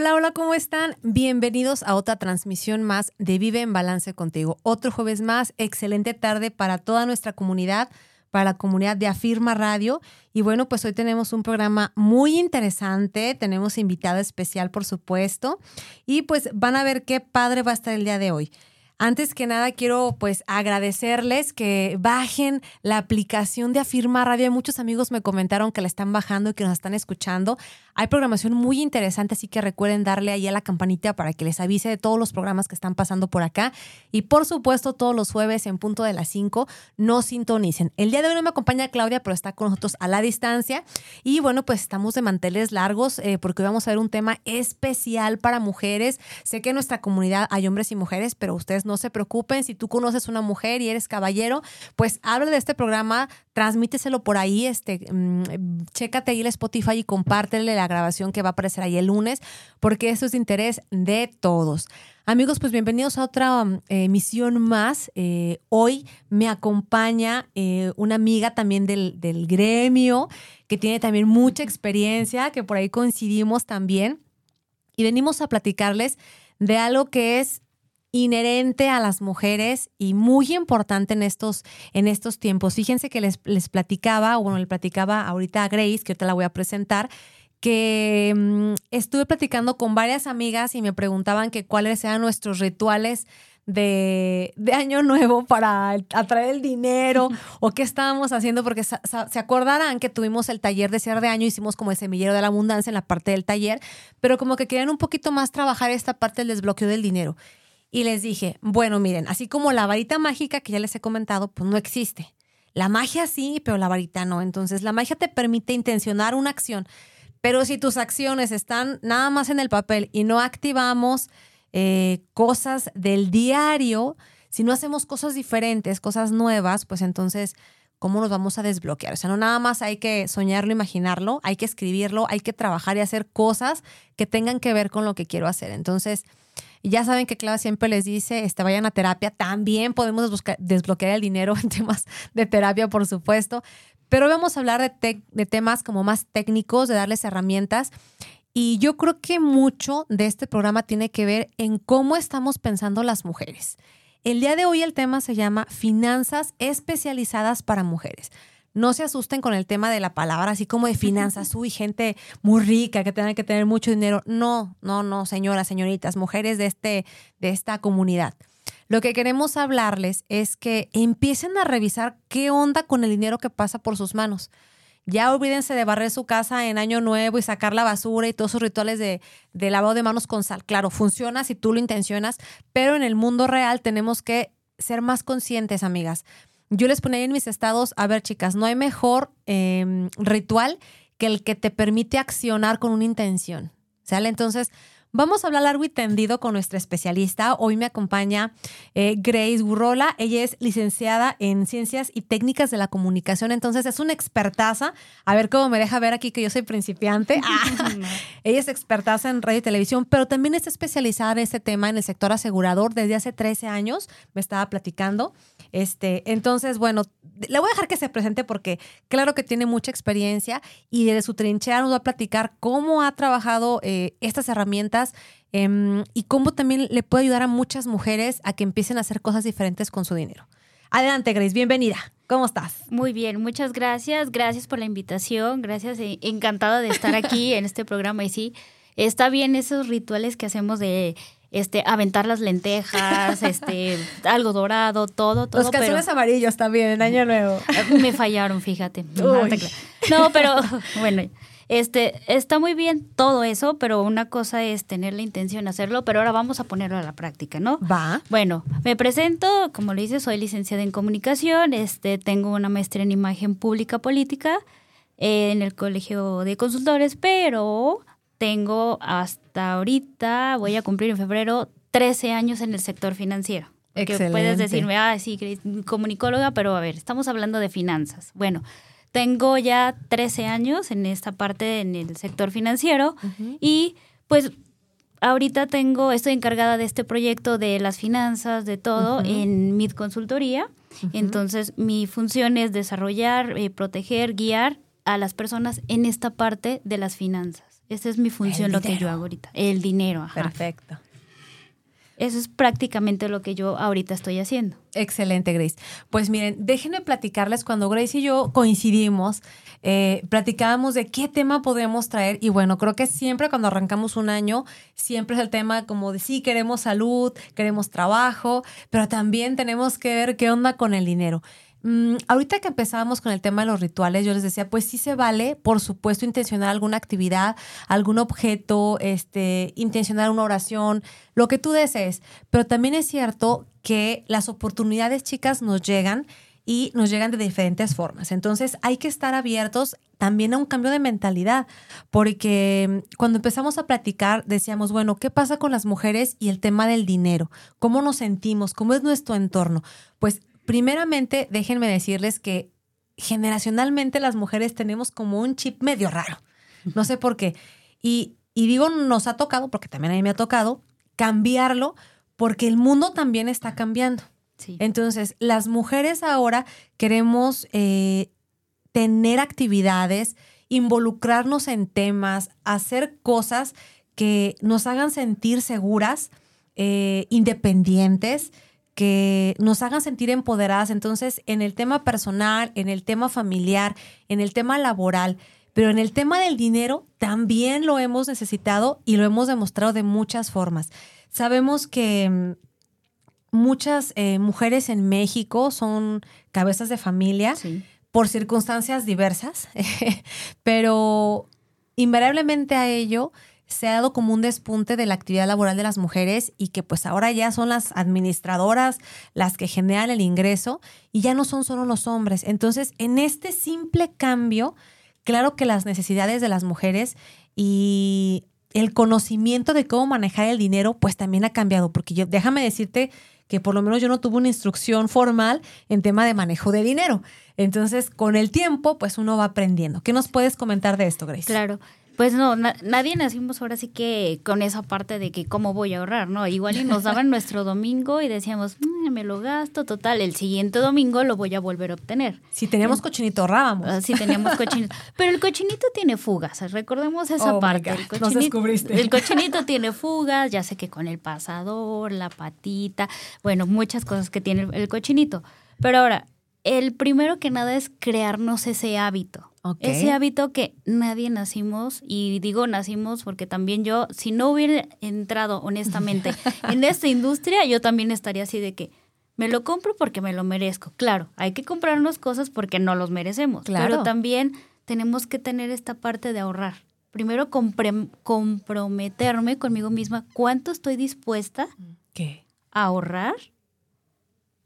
Hola, hola, ¿cómo están? Bienvenidos a otra transmisión más de Vive en Balance contigo. Otro jueves más, excelente tarde para toda nuestra comunidad, para la comunidad de Afirma Radio. Y bueno, pues hoy tenemos un programa muy interesante, tenemos invitada especial, por supuesto, y pues van a ver qué padre va a estar el día de hoy. Antes que nada, quiero pues agradecerles que bajen la aplicación de Afirma Radio. Muchos amigos me comentaron que la están bajando y que nos están escuchando. Hay programación muy interesante, así que recuerden darle ahí a la campanita para que les avise de todos los programas que están pasando por acá. Y por supuesto, todos los jueves en punto de las 5, no sintonicen. El día de hoy no me acompaña Claudia, pero está con nosotros a la distancia. Y bueno, pues estamos de manteles largos eh, porque vamos a ver un tema especial para mujeres. Sé que en nuestra comunidad hay hombres y mujeres, pero ustedes no se preocupen. Si tú conoces una mujer y eres caballero, pues habla de este programa, transmíteselo por ahí, este, mm, chécate ahí el Spotify y compártele la grabación que va a aparecer ahí el lunes, porque eso es de interés de todos. Amigos, pues bienvenidos a otra mm, emisión más. Eh, hoy me acompaña eh, una amiga también del, del gremio, que tiene también mucha experiencia, que por ahí coincidimos también. Y venimos a platicarles de algo que es inherente a las mujeres y muy importante en estos, en estos tiempos. Fíjense que les, les platicaba, o bueno, le platicaba ahorita a Grace, que ahorita la voy a presentar, que mm, estuve platicando con varias amigas y me preguntaban que cuáles eran nuestros rituales de, de, año nuevo para atraer el dinero o qué estábamos haciendo, porque se acordarán que tuvimos el taller de cierre de año, hicimos como el semillero de la abundancia en la parte del taller, pero como que querían un poquito más trabajar esta parte del desbloqueo del dinero y les dije, bueno, miren, así como la varita mágica que ya les he comentado, pues no existe. La magia sí, pero la varita no. Entonces, la magia te permite intencionar una acción, pero si tus acciones están nada más en el papel y no activamos eh, cosas del diario, si no hacemos cosas diferentes, cosas nuevas, pues entonces, ¿cómo nos vamos a desbloquear? O sea, no nada más hay que soñarlo, imaginarlo, hay que escribirlo, hay que trabajar y hacer cosas que tengan que ver con lo que quiero hacer. Entonces, ya saben que Clara siempre les dice, este, vayan a terapia. También podemos desbloquear el dinero en temas de terapia, por supuesto. Pero vamos a hablar de, de temas como más técnicos, de darles herramientas. Y yo creo que mucho de este programa tiene que ver en cómo estamos pensando las mujeres. El día de hoy el tema se llama Finanzas especializadas para mujeres no se asusten con el tema de la palabra, así como de finanzas, uy, gente muy rica que tenga que tener mucho dinero. No, no, no, señoras, señoritas, mujeres de, este, de esta comunidad. Lo que queremos hablarles es que empiecen a revisar qué onda con el dinero que pasa por sus manos. Ya olvídense de barrer su casa en año nuevo y sacar la basura y todos esos rituales de, de lavado de manos con sal. Claro, funciona si tú lo intencionas, pero en el mundo real tenemos que ser más conscientes, amigas yo les ponía en mis estados, a ver chicas, no hay mejor em, ritual que el que te permite accionar con una intención. ¿Sale? Entonces, Vamos a hablar largo y tendido con nuestra especialista. Hoy me acompaña eh, Grace Gurrola. Ella es licenciada en Ciencias y Técnicas de la Comunicación, entonces es una expertaza. A ver cómo me deja ver aquí que yo soy principiante. Ah, ella es expertaza en radio y televisión, pero también está especializada en este tema en el sector asegurador desde hace 13 años. Me estaba platicando. Este, entonces, bueno, le voy a dejar que se presente porque claro que tiene mucha experiencia y desde su trinchera nos va a platicar cómo ha trabajado eh, estas herramientas em, y cómo también le puede ayudar a muchas mujeres a que empiecen a hacer cosas diferentes con su dinero. Adelante, Grace, bienvenida. ¿Cómo estás? Muy bien, muchas gracias. Gracias por la invitación. Gracias, eh, encantada de estar aquí en este programa. Y sí, está bien esos rituales que hacemos de este, aventar las lentejas, este, algo dorado, todo, todo. Los calzones amarillos también, en Año Nuevo. Me fallaron, fíjate. No, pero bueno, este, está muy bien todo eso, pero una cosa es tener la intención de hacerlo, pero ahora vamos a ponerlo a la práctica, ¿no? Va. Bueno, me presento, como le dice, soy licenciada en comunicación, este, tengo una maestría en imagen pública política eh, en el Colegio de Consultores, pero tengo hasta ahorita, voy a cumplir en febrero, 13 años en el sector financiero. Excelente. puedes decirme, ah, sí, comunicóloga, pero a ver, estamos hablando de finanzas. Bueno, tengo ya 13 años en esta parte, en el sector financiero, y pues ahorita tengo, estoy encargada de este proyecto de las finanzas, de todo, en Mid Consultoría. Entonces, mi función es desarrollar, eh, proteger, guiar a las personas en esta parte de las finanzas. Esa es mi función, lo que yo hago ahorita. El dinero, ajá. Perfecto. Eso es prácticamente lo que yo ahorita estoy haciendo. Excelente, Grace. Pues miren, déjenme platicarles cuando Grace y yo coincidimos, eh, platicábamos de qué tema podemos traer y bueno, creo que siempre cuando arrancamos un año, siempre es el tema como de sí, queremos salud, queremos trabajo, pero también tenemos que ver qué onda con el dinero. Mm, ahorita que empezábamos con el tema de los rituales, yo les decía, pues sí se vale, por supuesto, intencionar alguna actividad, algún objeto, este, intencionar una oración, lo que tú desees. Pero también es cierto que las oportunidades, chicas, nos llegan y nos llegan de diferentes formas. Entonces hay que estar abiertos también a un cambio de mentalidad, porque mm, cuando empezamos a platicar decíamos, bueno, ¿qué pasa con las mujeres y el tema del dinero? ¿Cómo nos sentimos? ¿Cómo es nuestro entorno? Pues primeramente, déjenme decirles que generacionalmente las mujeres tenemos como un chip medio raro. No sé por qué. Y, y digo, nos ha tocado, porque también a mí me ha tocado, cambiarlo, porque el mundo también está cambiando. Sí. Entonces, las mujeres ahora queremos eh, tener actividades, involucrarnos en temas, hacer cosas que nos hagan sentir seguras, eh, independientes, que nos hagan sentir empoderadas. Entonces, en el tema personal, en el tema familiar, en el tema laboral, pero en el tema del dinero también lo hemos necesitado y lo hemos demostrado de muchas formas. Sabemos que mm, muchas eh, mujeres en México son cabezas de familia Sí. por circunstancias diversas, pero invariablemente a ello se ha dado como un despunte de la actividad laboral de las mujeres y que pues ahora ya son las administradoras las que generan el ingreso y ya no son solo los hombres. Entonces, en este simple cambio, claro que las necesidades de las mujeres y el conocimiento de cómo manejar el dinero, pues también ha cambiado, porque yo, déjame decirte que por lo menos yo no tuve una instrucción formal en tema de manejo de dinero. Entonces, con el tiempo, pues uno va aprendiendo. ¿Qué nos puedes comentar de esto, Grace? Claro. Pues no, na- nadie nacimos ahora sí que con esa parte de que cómo voy a ahorrar, ¿no? Igual y nos daban nuestro domingo y decíamos, "Mm, me lo gasto, total, el siguiente domingo lo voy a volver a obtener. Si teníamos cochinito, ahorrábamos. Así teníamos cochinito. Pero el cochinito tiene fugas, recordemos esa Oh parte. Nos descubriste. el cochinito tiene fugas, ya sé que con el pasador, la patita, bueno, muchas cosas que tiene el cochinito. Pero ahora, el primero que nada es crearnos ese hábito. Ese hábito que nadie nacimos, y digo nacimos porque también yo, si no hubiera entrado honestamente en esta industria, yo también estaría así de que me lo compro porque me lo merezco. Claro, hay que comprarnos cosas porque no los merecemos, Claro. pero también tenemos que tener esta parte de ahorrar. Primero comprometerme conmigo misma cuánto estoy dispuesta ¿Qué? a ahorrar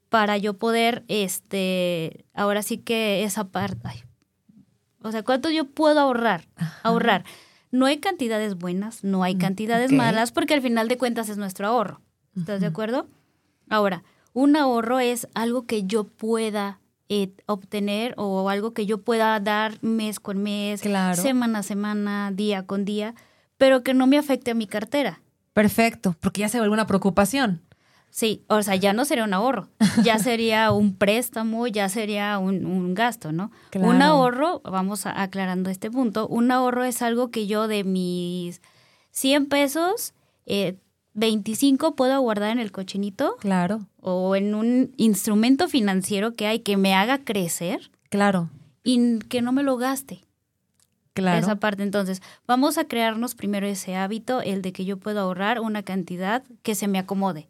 para yo poder, este, ahora sí que esa parte, ay, o sea, cuánto yo puedo ahorrar, ahorrar. No hay cantidades buenas, no hay cantidades ok. malas, porque al final de cuentas es nuestro ahorro. ¿Estás de acuerdo? Ahora, un ahorro es algo que yo pueda eh, obtener o algo que yo pueda dar mes con mes, Claro. semana a semana, día con día, pero que no me afecte a mi cartera. Perfecto, porque ya se vuelve una preocupación. Sí, o sea, ya no sería un ahorro, ya sería un préstamo, ya sería un, un gasto, ¿no? Claro. Un ahorro, vamos a- aclarando este punto, un ahorro es algo que yo de mis 100 pesos, eh, 25 puedo guardar en el cochinito Claro, o en un instrumento financiero que hay que me haga crecer claro, y que no me lo gaste. claro. Esa parte. Entonces, vamos a crearnos primero ese hábito, el de que yo puedo ahorrar una cantidad que se me acomode.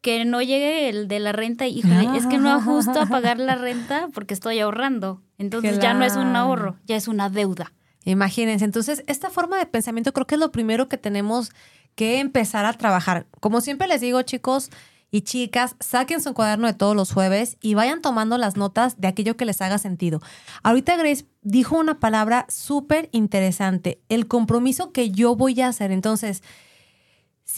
Que no llegue el de la renta híjole, es que no ajusto a pagar la renta porque estoy ahorrando. Entonces ya no es un ahorro, ya es una deuda. Imagínense, entonces esta forma de pensamiento creo que es lo primero que tenemos que empezar a trabajar. Como siempre les digo, chicos y chicas, saquen su cuaderno de todos los jueves y vayan tomando las notas de aquello que les haga sentido. Ahorita Grace dijo una palabra súper interesante, el compromiso que yo voy a hacer. Entonces,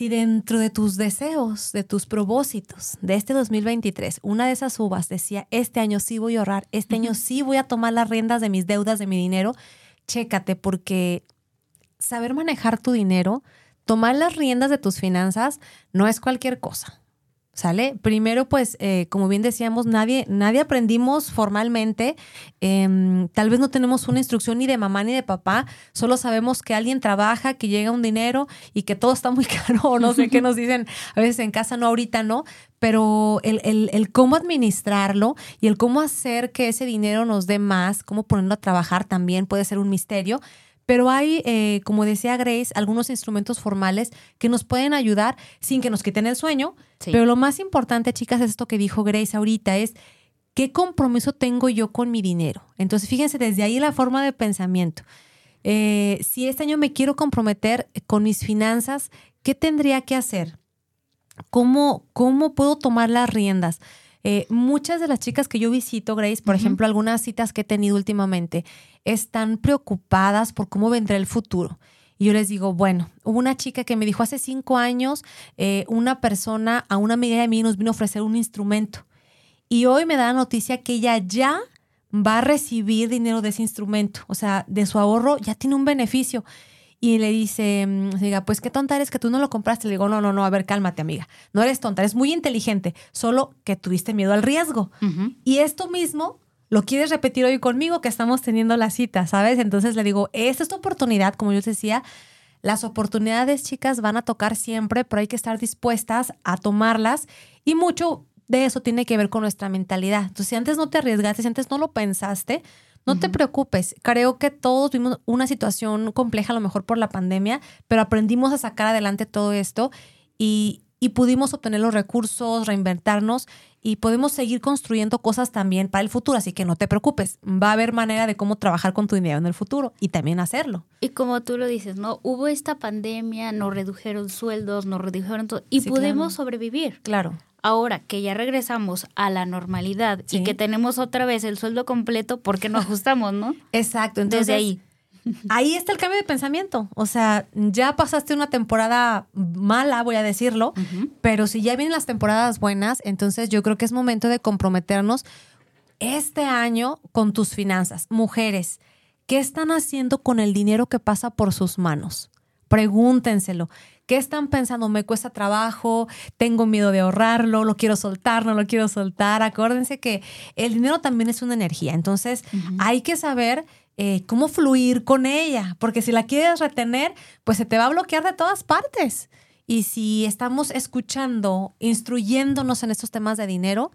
si dentro de tus deseos, de tus propósitos de este 2023, una de esas uvas decía, este año sí voy a ahorrar, este año sí voy a tomar las riendas de mis deudas, de mi dinero, chécate porque saber manejar tu dinero, tomar las riendas de tus finanzas, no es cualquier cosa. ¿Sale? Primero, pues, eh, como bien decíamos, nadie, nadie aprendimos formalmente. Em, tal vez no tenemos una instrucción ni de mamá ni de papá. Solo sabemos que alguien trabaja, que llega un dinero y que todo está muy caro. No sé qué nos dicen a veces en casa, no, ahorita no. Pero el, el cómo administrarlo y el cómo hacer que ese dinero nos dé más, cómo ponerlo a trabajar también puede ser un misterio. Pero hay, eh, como decía Grace, algunos instrumentos formales que nos pueden ayudar sin que nos quiten el sueño. Pero lo más importante, chicas, es esto que dijo Grace ahorita, es qué compromiso tengo yo con mi dinero. Entonces, fíjense, desde ahí la forma de pensamiento. Eh, si este año me quiero comprometer con mis finanzas, ¿qué tendría que hacer? ¿Cómo, cómo puedo tomar las riendas? Eh, muchas de las chicas que yo visito, Grace, por ejemplo, algunas citas que he tenido últimamente, están preocupadas por cómo vendrá el futuro. Y yo les digo, bueno, hubo una chica que me dijo hace cinco años, eh, una persona, a una amiga de mí nos vino a ofrecer un instrumento. Y hoy me da la noticia que ella ya va a recibir dinero de ese instrumento. O sea, de su ahorro ya tiene un beneficio y le dice, mm, diga, pues qué tonta eres que tú no lo compraste. Le digo, no, no, no, a ver, cálmate, amiga. No eres tonta, eres muy inteligente, solo que tuviste miedo al riesgo. Y esto mismo lo quieres repetir hoy conmigo que estamos teniendo la cita, ¿sabes? Entonces le digo, esta es tu oportunidad, como yo te decía. Las oportunidades, chicas, van a tocar siempre, pero hay que estar dispuestas a tomarlas y mucho de eso tiene que ver con nuestra mentalidad. Entonces, si antes no te arriesgaste, si antes no lo pensaste, no te preocupes, creo que todos vimos una situación compleja a lo mejor por la pandemia, pero aprendimos a sacar adelante todo esto y, pudimos obtener los recursos, reinventarnos y podemos seguir construyendo cosas también para el futuro. Así que no te preocupes, va a haber manera de cómo trabajar con tu dinero en el futuro y también hacerlo. Y como tú lo dices, ¿no? Hubo esta pandemia, nos redujeron sueldos, nos redujeron todo y pudimos sobrevivir. Claro ahora que ya regresamos a la normalidad y que tenemos otra vez el sueldo completo, ¿por qué no ajustamos, no? Exacto, entonces Desde ahí. Ahí está el cambio de pensamiento. O sea, ya pasaste una temporada mala, voy a decirlo, pero si ya vienen las temporadas buenas, entonces yo creo que es momento de comprometernos este año con tus finanzas. Mujeres, ¿qué están haciendo con el dinero que pasa por sus manos? Pregúntenselo. ¿Qué están pensando? Me cuesta trabajo, tengo miedo de ahorrarlo, lo quiero soltar, no lo quiero soltar. Acuérdense que el dinero también es una energía, entonces hay que saber eh, cómo fluir con ella, porque si la quieres retener, pues se te va a bloquear de todas partes. Y si estamos escuchando, instruyéndonos en estos temas de dinero,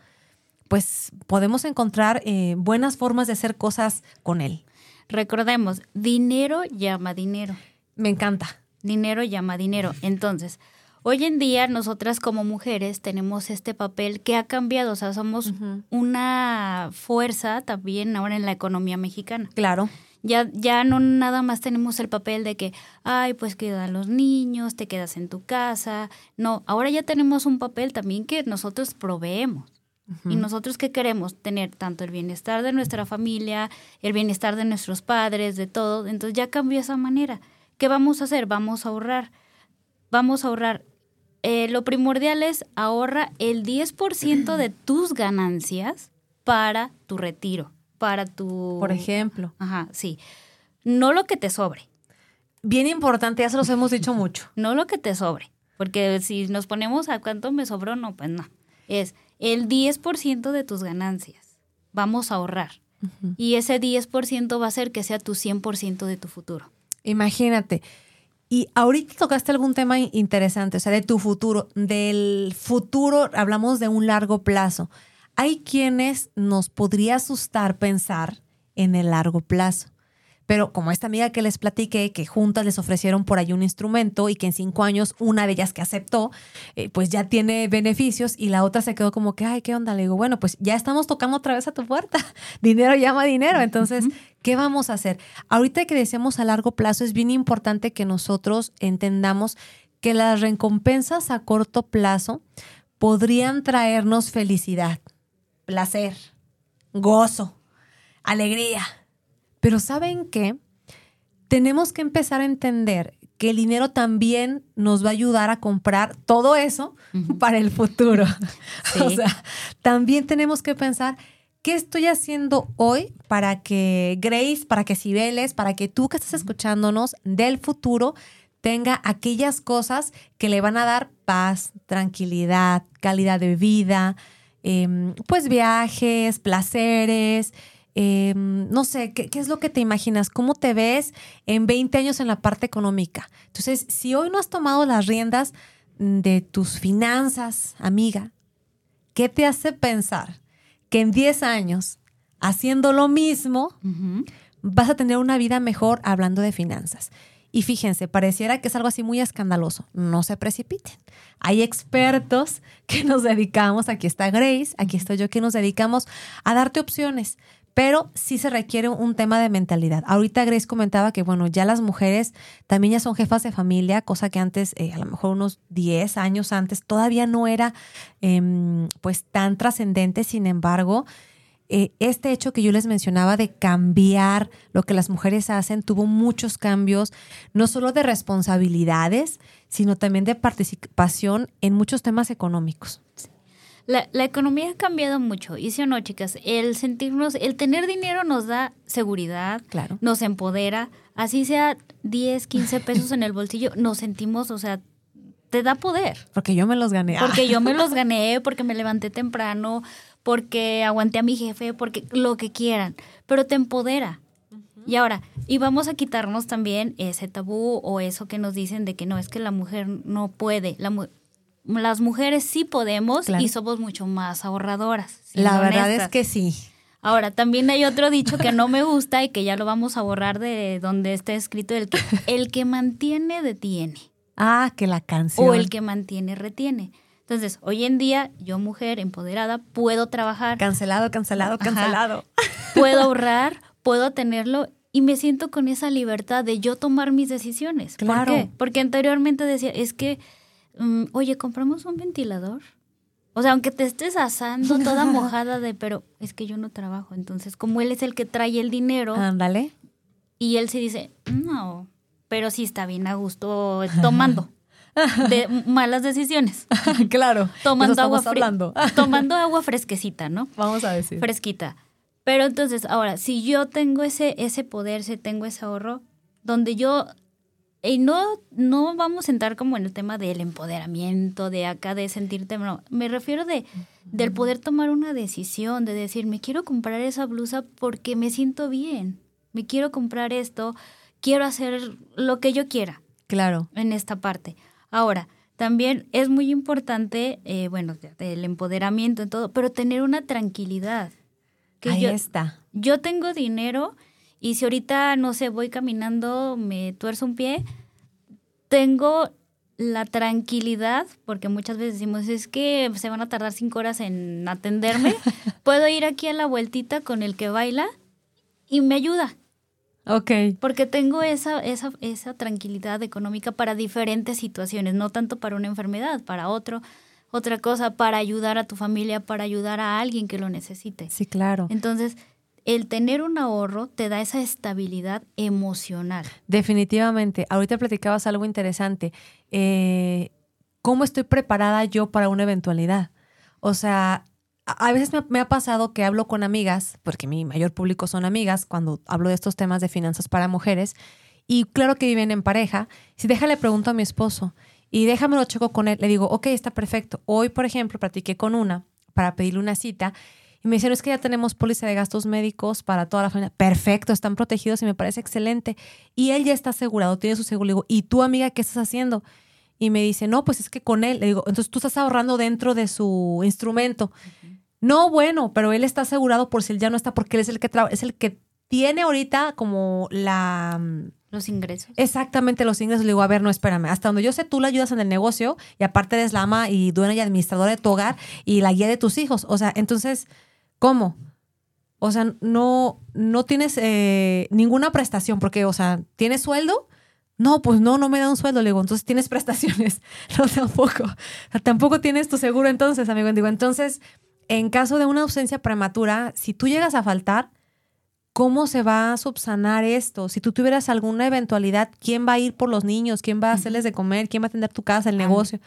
pues podemos encontrar eh, buenas formas de hacer cosas con él. Recordemos, dinero llama dinero. Me encanta dinero llama dinero. Entonces, hoy en día nosotras como mujeres tenemos este papel que ha cambiado, o sea, somos una fuerza también ahora en la economía mexicana. Claro. Ya, ya no nada más tenemos el papel de que, ay, pues quedan los niños, te quedas en tu casa. No, ahora ya tenemos un papel también que nosotros proveemos. ¿Y nosotros qué queremos? Tener tanto el bienestar de nuestra familia, el bienestar de nuestros padres, de todo. Entonces ya cambió esa manera. ¿Qué vamos a hacer? Vamos a ahorrar. Vamos a ahorrar. Eh, lo primordial es ahorra el 10% de tus ganancias para tu retiro, para tu... Por ejemplo. Ajá, sí. No lo que te sobre. Bien importante, ya se los hemos dicho mucho. No lo que te sobre, porque si nos ponemos a cuánto me sobró, no, pues no. Es el 10% de tus ganancias. Vamos a ahorrar. Y ese 10% va a hacer que sea tu 100% de tu futuro. Imagínate. Y ahorita tocaste algún tema interesante, o sea, de tu futuro, del futuro, hablamos de un largo plazo. Hay quienes nos podría asustar pensar en el largo plazo. Pero como esta amiga que les platiqué, que juntas les ofrecieron por ahí un instrumento y que en cinco años una de ellas que aceptó, eh, pues ya tiene beneficios y la otra se quedó como que, ay, ¿qué onda? Le digo, bueno, pues ya estamos tocando otra vez a tu puerta. dinero llama dinero. Entonces, ¿qué vamos a hacer? Ahorita que decíamos a largo plazo, es bien importante que nosotros entendamos que las recompensas a corto plazo podrían traernos felicidad, placer, gozo, alegría pero ¿saben qué? Tenemos que empezar a entender que el dinero también nos va a ayudar a comprar todo eso para el futuro. o sea, también tenemos que pensar ¿Qué estoy haciendo hoy para que Grace, para que Cibeles, para que tú que estás escuchándonos del futuro tenga aquellas cosas que le van a dar paz, tranquilidad, calidad de vida, em, pues viajes, placeres, em, no sé, ¿qué, ¿qué, es lo que te imaginas? ¿Cómo te ves en 20 años en la parte económica? Entonces, si hoy no has tomado las riendas de tus finanzas, amiga, ¿qué te hace pensar que en 10 años, haciendo lo mismo, vas a tener una vida mejor hablando de finanzas. Y fíjense, pareciera que es algo así muy escandaloso. No se precipiten. Hay expertos que nos dedicamos, aquí está Grace, aquí estoy yo, que nos dedicamos a darte opciones, pero sí se requiere un tema de mentalidad. Ahorita Grace comentaba que, bueno, ya las mujeres también ya son jefas de familia, cosa que antes, eh, a lo mejor unos 10 años antes, todavía no era em, pues tan trascendente. Sin embargo, eh, este hecho que yo les mencionaba de cambiar lo que las mujeres hacen tuvo muchos cambios, no solo de responsabilidades, sino también de participación en muchos temas económicos. La, economía ha cambiado mucho, y si o no, chicas, el sentirnos, el tener dinero nos da seguridad, claro. nos empodera, así sea 10, 15 pesos en el bolsillo, nos sentimos, o sea, te da poder. Porque yo me los gané. Porque yo me los gané, porque me levanté temprano, porque aguanté a mi jefe, porque lo que quieran, pero te empodera. Y ahora, y vamos a quitarnos también ese tabú o eso que nos dicen de que no, es que la mujer no puede. Las mujeres sí podemos y somos mucho más ahorradoras. La verdad es que sí. Ahora, también hay otro dicho que no me gusta y que ya lo vamos a borrar de donde está escrito, el que, el que mantiene, detiene. Ah, que la canción. O el que mantiene, retiene. Entonces, hoy en día, yo mujer empoderada, puedo trabajar. Cancelado, cancelado, cancelado. Puedo ahorrar, puedo tenerlo y me siento con esa libertad de yo tomar mis decisiones. Claro. ¿Por qué? Porque anteriormente decía, es que, mm, oye, compramos un ventilador. O sea, aunque te estés asando toda mojada de, pero es que yo no trabajo. Entonces, como él es el que trae el dinero. Ándale. Y él se dice, no, pero sí está bien a gusto tomando de malas decisiones. claro. Tomando agua tomando agua fresquecita, ¿no? Vamos a decir. Fresquita. Pero entonces, ahora, si yo tengo ese, ese poder, si tengo ese ahorro, donde yo y no, no vamos a entrar como en el tema del empoderamiento, de acá, de sentirte, no, me refiero de, del poder tomar una decisión, de decir, me quiero comprar esa blusa porque me siento bien, me quiero comprar esto, quiero hacer lo que yo quiera. Claro. En esta parte. Ahora, también es muy importante, eh, bueno, el empoderamiento en todo, pero tener una tranquilidad. Que Ahí está. Yo tengo dinero y si ahorita, no sé, voy caminando, me tuerzo un pie, tengo la tranquilidad, porque muchas veces decimos, es que se van a tardar cinco horas en atenderme, puedo ir aquí a la vueltita con el que baila y me ayuda. Ok. Porque tengo esa, esa, esa tranquilidad económica para diferentes situaciones, no tanto para una enfermedad, para otro, otra cosa, para ayudar a tu familia, para ayudar a alguien que lo necesite. Sí, claro. Entonces, el tener un ahorro te da esa estabilidad emocional. Definitivamente. Ahorita platicabas algo interesante. Eh, ¿Cómo estoy preparada yo para una eventualidad? O sea, a veces me, ha pasado que hablo con amigas, porque mi mayor público son amigas, cuando hablo de estos temas de finanzas para mujeres, y claro que viven en pareja. Si deja, le pregunto a mi esposo y déjame lo checo con él. Le digo, ok, está perfecto. Hoy, por ejemplo, platiqué con una para pedirle una cita y me dijeron, es que ya tenemos póliza de gastos médicos para toda la familia. Perfecto, están protegidos y me parece excelente. Y él ya está asegurado, tiene su seguro. Le digo, ¿y tú, amiga, qué estás haciendo? Y me dice, no, pues es que con él. Le digo, entonces tú estás ahorrando dentro de su instrumento. No, bueno, pero él está asegurado por si él ya no está, porque él es el que es el que tiene ahorita como la mm, los ingresos. Exactamente, los ingresos. Le digo, a ver, no, espérame. Hasta donde yo sé, tú la ayudas en el negocio y aparte eres la ama y dueña y administradora de tu hogar y la guía de tus hijos. O sea, entonces, ¿cómo? O sea, no, no tienes eh, ninguna prestación porque, o sea, ¿tienes sueldo? No, pues no, no me da un sueldo. Le digo, entonces tienes prestaciones. No, tampoco. tampoco tienes tu seguro entonces, amigo. Digo, entonces en caso de una ausencia prematura, si tú llegas a faltar, ¿cómo se va a subsanar esto? Si tú tuvieras alguna eventualidad, ¿quién va a ir por los niños? ¿Quién va a hacerles de comer? ¿Quién va a atender tu casa, el negocio?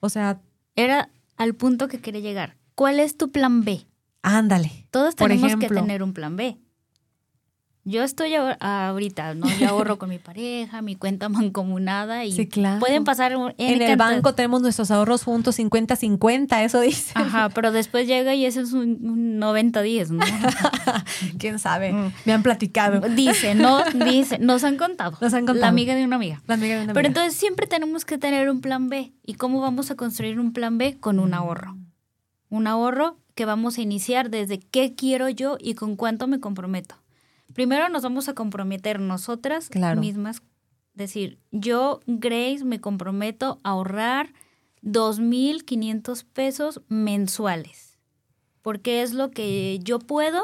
O sea... Era al punto que quería llegar. ¿Cuál es tu plan B? Ándale. Todos tenemos que tener un plan B. Yo estoy ahorita, ¿no? Yo ahorro con mi pareja, mi cuenta mancomunada y sí, claro. pueden pasar en, el banco tenemos nuestros ahorros juntos 50-50, eso dice. Ajá, pero después llega y ese es un 90-10, ¿no? ¿Quién sabe? Mm. Me han platicado. Dice, no, dice, nos han contado. Nos han contado. La amiga de una amiga. La amiga de una amiga. Pero entonces siempre tenemos que tener un plan B. ¿Y cómo vamos a construir un plan B? Con un ahorro. Un ahorro que vamos a iniciar desde qué quiero yo y con cuánto me comprometo primero nos vamos a comprometer nosotras mismas. Decir, yo, Grace, me comprometo a ahorrar 2.500 pesos mensuales, porque es lo que yo puedo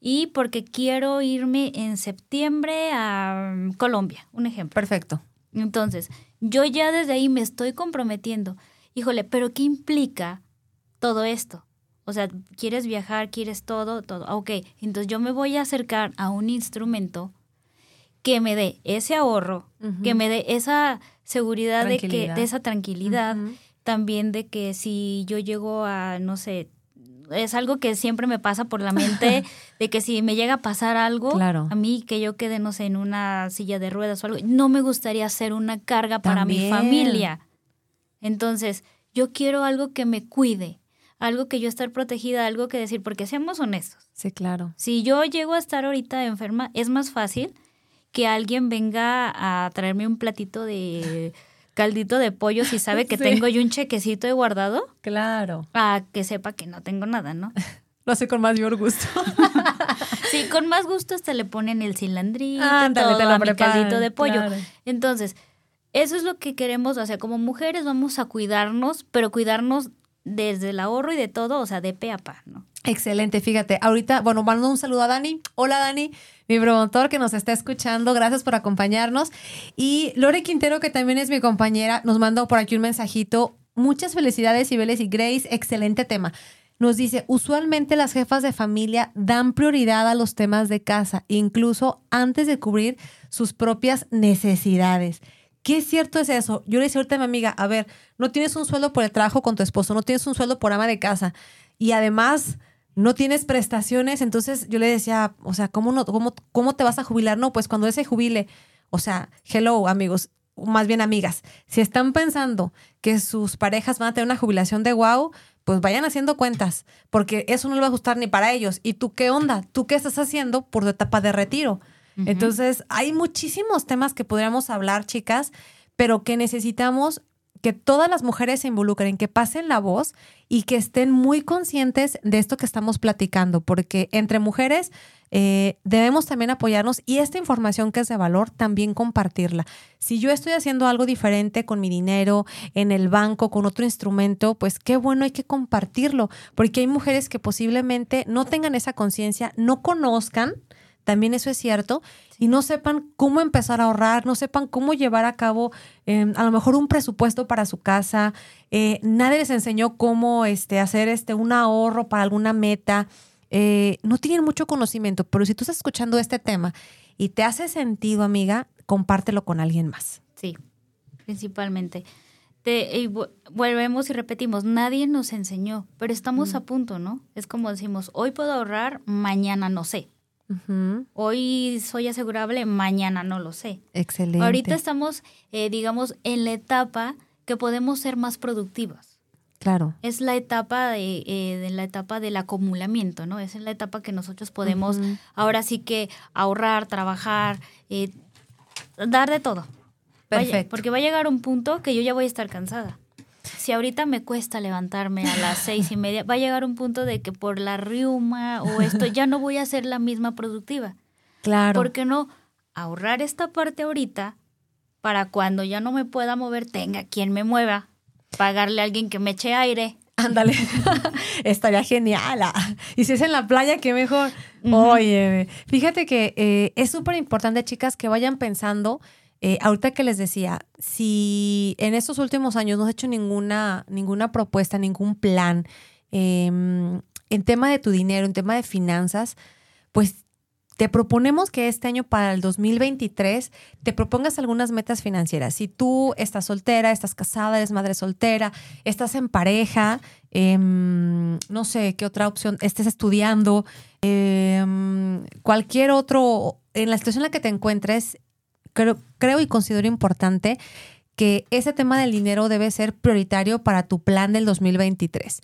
y porque quiero irme en septiembre a Colombia, un ejemplo. Perfecto. Entonces, yo ya desde ahí me estoy comprometiendo. Híjole, pero ¿qué implica todo esto? O sea, quieres viajar, quieres todo, todo. Ok, entonces yo me voy a acercar a un instrumento que me dé ese ahorro, que me dé esa seguridad de que, de esa tranquilidad, también de que si yo llego a, no sé, es algo que siempre me pasa por la mente, de que si me llega a pasar algo, a mí que yo quede, no sé, en una silla de ruedas o algo, no me gustaría ser una carga para mi familia. Entonces, yo quiero algo que me cuide, algo que yo estar protegida, algo que decir, porque seamos honestos. Sí, claro. Si yo llego a estar ahorita enferma, es más fácil que alguien venga a traerme un platito de caldito de pollo si sabe que tengo yo un chequecito de guardado. Claro. A que sepa que no tengo nada, ¿no? Lo hace con más gusto. sí, con más gusto hasta le ponen el cilandrito, todo te mi caldito de pollo. Entonces, eso es lo que queremos, o sea, como mujeres vamos a cuidarnos, pero cuidarnos desde el ahorro y de todo, o sea, de pe a pa, ¿no? Excelente, fíjate. Ahorita, bueno, mando un saludo a Dani. Hola Dani, mi promotor que nos está escuchando. Gracias por acompañarnos. Y Lore Quintero, que también es mi compañera, nos mandó por aquí un mensajito. Muchas felicidades, Ibeles y Grace. Excelente tema. Nos dice, usualmente las jefas de familia dan prioridad a los temas de casa, incluso antes de cubrir sus propias necesidades. ¿Qué cierto es eso? Yo le decía ahorita a mi amiga, a ver, no tienes un sueldo por el trabajo con tu esposo, no tienes un sueldo por ama de casa y además no tienes prestaciones, entonces yo le decía, o sea, ¿cómo, no, cómo, cómo te vas a jubilar? No, pues cuando él se jubile, o sea, hello amigos, más bien amigas, si están pensando que sus parejas van a tener una jubilación de wow, pues vayan haciendo cuentas, porque eso no le va a gustar ni para ellos. ¿Y tú qué onda? ¿Tú qué estás haciendo por tu etapa de retiro? Entonces, hay muchísimos temas que podríamos hablar, chicas, pero que necesitamos que todas las mujeres se involucren, que pasen la voz y que estén muy conscientes de esto que estamos platicando, porque entre mujeres eh, debemos también apoyarnos y esta información que es de valor también compartirla. Si yo estoy haciendo algo diferente con mi dinero, en el banco, con otro instrumento, pues qué bueno hay que compartirlo, porque hay mujeres que posiblemente no tengan esa conciencia, no conozcan también eso es cierto, y no sepan cómo empezar a ahorrar, no sepan cómo llevar a cabo em, a lo mejor un presupuesto para su casa, eh, nadie les enseñó cómo este, hacer este, un ahorro para alguna meta, eh, no tienen mucho conocimiento, pero si tú estás escuchando este tema y te hace sentido, amiga, compártelo con alguien más. Sí, principalmente. y volvemos y repetimos, nadie nos enseñó, pero estamos a punto, ¿no? Es como decimos, hoy puedo ahorrar, mañana no sé. Hoy soy asegurable, mañana no lo sé. Excelente. Ahorita estamos, eh, digamos, en la etapa que podemos ser más productivas. Claro. Es la etapa de, eh, la etapa del acumulamiento, ¿no? Es la etapa que nosotros podemos ahora sí que ahorrar, trabajar, eh, dar de todo. Perfecto. porque va a llegar un punto que yo ya voy a estar cansada si ahorita me cuesta levantarme a las seis y media, va a llegar un punto de que por la riuma o esto ya no voy a ser la misma productiva. Claro. ¿Por qué no ahorrar esta parte ahorita para cuando ya no me pueda mover, tenga quien me mueva, pagarle a alguien que me eche aire? Ándale, estaría genial. Y si es en la playa, qué mejor. Oye, fíjate que eh, es súper importante, chicas, que vayan pensando eh, ahorita que les decía, si en estos últimos años no has hecho ninguna, ninguna propuesta, ningún plan em, en tema de tu dinero, en tema de finanzas, pues te proponemos que este año para el 2023 te propongas algunas metas financieras. Si tú estás soltera, estás casada, eres madre soltera, estás en pareja, em, no sé qué otra opción, estés estudiando, em, cualquier otro, en la situación en la que te encuentres, creo, creo y considero importante que ese tema del dinero debe ser prioritario para tu plan del 2023.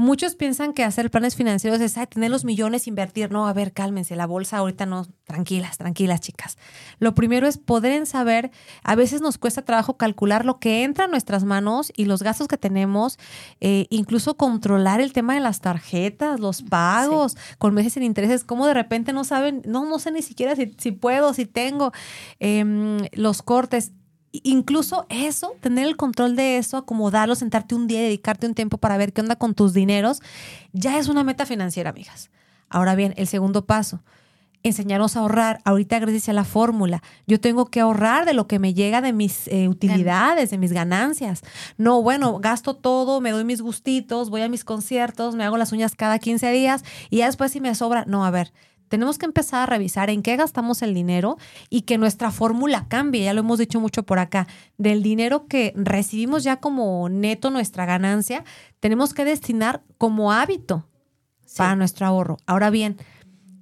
Muchos piensan que hacer planes financieros es tener los millones, invertir. No, a ver, cálmense, la bolsa ahorita no. Tranquilas, tranquilas, chicas. Lo primero es poder saber, a veces nos cuesta trabajo calcular lo que entra a nuestras manos y los gastos que tenemos, eh, incluso controlar el tema de las tarjetas, los pagos, con meses sin intereses, como de repente no saben, no, no sé ni siquiera si, si puedo, si tengo, em, los cortes incluso eso, tener el control de eso, acomodarlo, sentarte un día y dedicarte un tiempo para ver qué onda con tus dineros, ya es una meta financiera, amigas. Ahora bien, el segundo paso, enseñarnos a ahorrar. Ahorita gracias a la fórmula, yo tengo que ahorrar de lo que me llega de mis eh, utilidades, de mis ganancias. No, bueno, gasto todo, me doy mis gustitos, voy a mis conciertos, me hago las uñas cada 15 días y ya después si me sobra, no, a ver, tenemos que empezar a revisar en qué gastamos el dinero y que nuestra fórmula cambie. Ya lo hemos dicho mucho por acá. Del dinero que recibimos ya como neto nuestra ganancia, tenemos que destinar como hábito para nuestro ahorro. Ahora bien,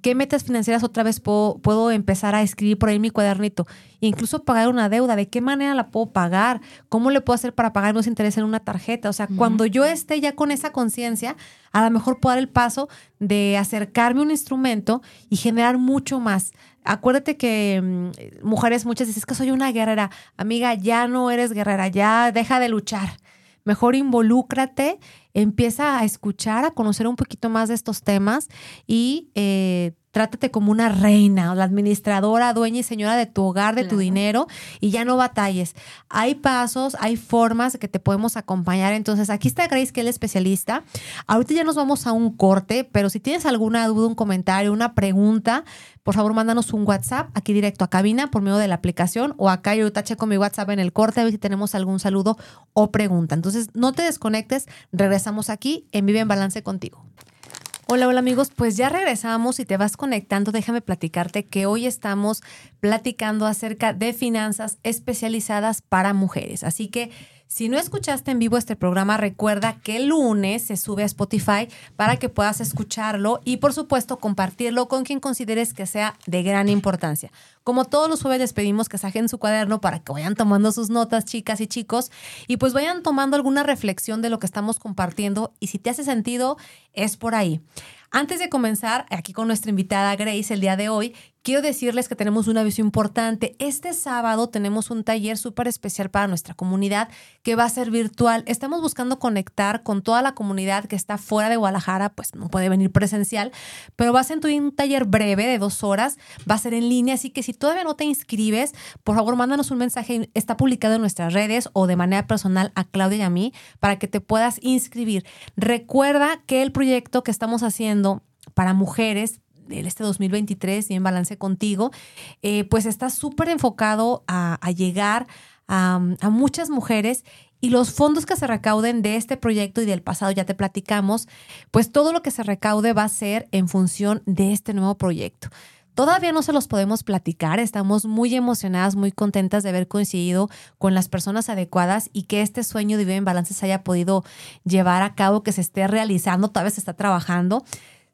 ¿Qué metas financieras otra vez puedo, empezar a escribir por ahí en mi cuadernito? incluso pagar una deuda, ¿de qué manera la puedo pagar? ¿Cómo le puedo hacer para pagar los intereses en una tarjeta? O sea, cuando yo esté ya con esa conciencia, a lo mejor puedo dar el paso de acercarme a un instrumento y generar mucho más. Acuérdate que mm, mujeres muchas dicen, es que soy una guerrera. Amiga, ya no eres guerrera, ya deja de luchar. Mejor involúcrate empieza a escuchar, a conocer un poquito más de estos temas y eh, trátate como una reina o la administradora, dueña y señora de tu hogar, de tu dinero y ya no batalles. Hay pasos, hay formas que te podemos acompañar. Entonces, aquí está Grace, que es el especialista. Ahorita ya nos vamos a un corte, pero si tienes alguna duda, un comentario, una pregunta, por favor, mándanos un WhatsApp aquí directo a cabina por medio de la aplicación o acá yo te con mi WhatsApp en el corte a ver si tenemos algún saludo o pregunta. Entonces, no te desconectes, regresamos aquí en Vive en Balance contigo. Hola, hola amigos, pues ya regresamos y te vas conectando. Déjame platicarte que hoy estamos platicando acerca de finanzas especializadas para mujeres. Así que si no escuchaste en vivo este programa, recuerda que el lunes se sube a Spotify para que puedas escucharlo y por supuesto compartirlo con quien consideres que sea de gran importancia. Como todos los jueves les pedimos que saquen su cuaderno para que vayan tomando sus notas, chicas y chicos, y pues vayan tomando alguna reflexión de lo que estamos compartiendo y si te hace sentido, es por ahí. Antes de comenzar, aquí con nuestra invitada Grace el día de hoy, quiero decirles que tenemos un aviso importante. Este sábado tenemos un taller súper especial para nuestra comunidad que va a ser virtual. Estamos buscando conectar con toda la comunidad que está fuera de Guadalajara, pues no puede venir presencial, pero va a ser un taller breve de dos horas, va a ser en línea, así que si todavía no te inscribes, por favor mándanos un mensaje, está publicado en nuestras redes o de manera personal a Claudia y a mí para que te puedas inscribir. Recuerda que el proyecto que estamos haciendo para mujeres este 2023 y en balance contigo, eh, pues está súper enfocado a, llegar a, muchas mujeres y los fondos que se recauden de este proyecto y del pasado, ya te platicamos, pues todo lo que se recaude va a ser en función de este nuevo proyecto. Todavía no se los podemos platicar, estamos muy emocionadas, muy contentas de haber coincidido con las personas adecuadas y que este sueño de Vive en Balance se haya podido llevar a cabo, que se esté realizando, todavía se está trabajando.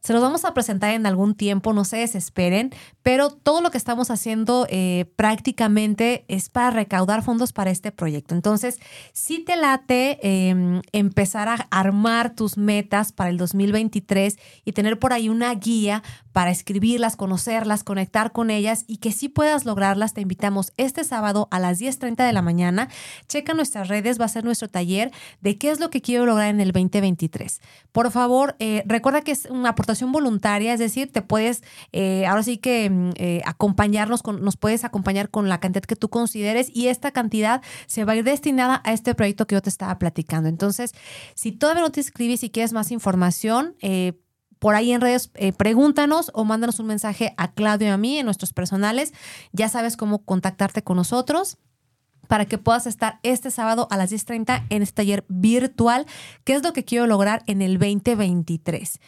Se los vamos a presentar en algún tiempo, no se desesperen, pero todo lo que estamos haciendo eh, prácticamente es para recaudar fondos para este proyecto. Entonces, si te late em, empezar a armar tus metas para el 2023 y tener por ahí una guía para escribirlas, conocerlas, conectar con ellas y que sí puedas lograrlas, te invitamos este sábado a las 10.30 de la mañana. Checa nuestras redes, va a ser nuestro taller de qué es lo que quiero lograr en el 2023. Por favor, eh, recuerda que es una aportación voluntaria, es decir, te puedes, eh, ahora sí que mm, eh, acompañarnos, nos puedes acompañar con la cantidad que tú consideres y esta cantidad se va a ir destinada a este proyecto que yo te estaba platicando. Entonces, si todavía no te inscribes y quieres más información, eh, por ahí en redes, pregúntanos o mándanos un mensaje a Claudio y a mí en nuestros personales. Ya sabes cómo contactarte con nosotros para que puedas estar este sábado a las 10.30 en este taller virtual, que es lo que quiero lograr en el 2023.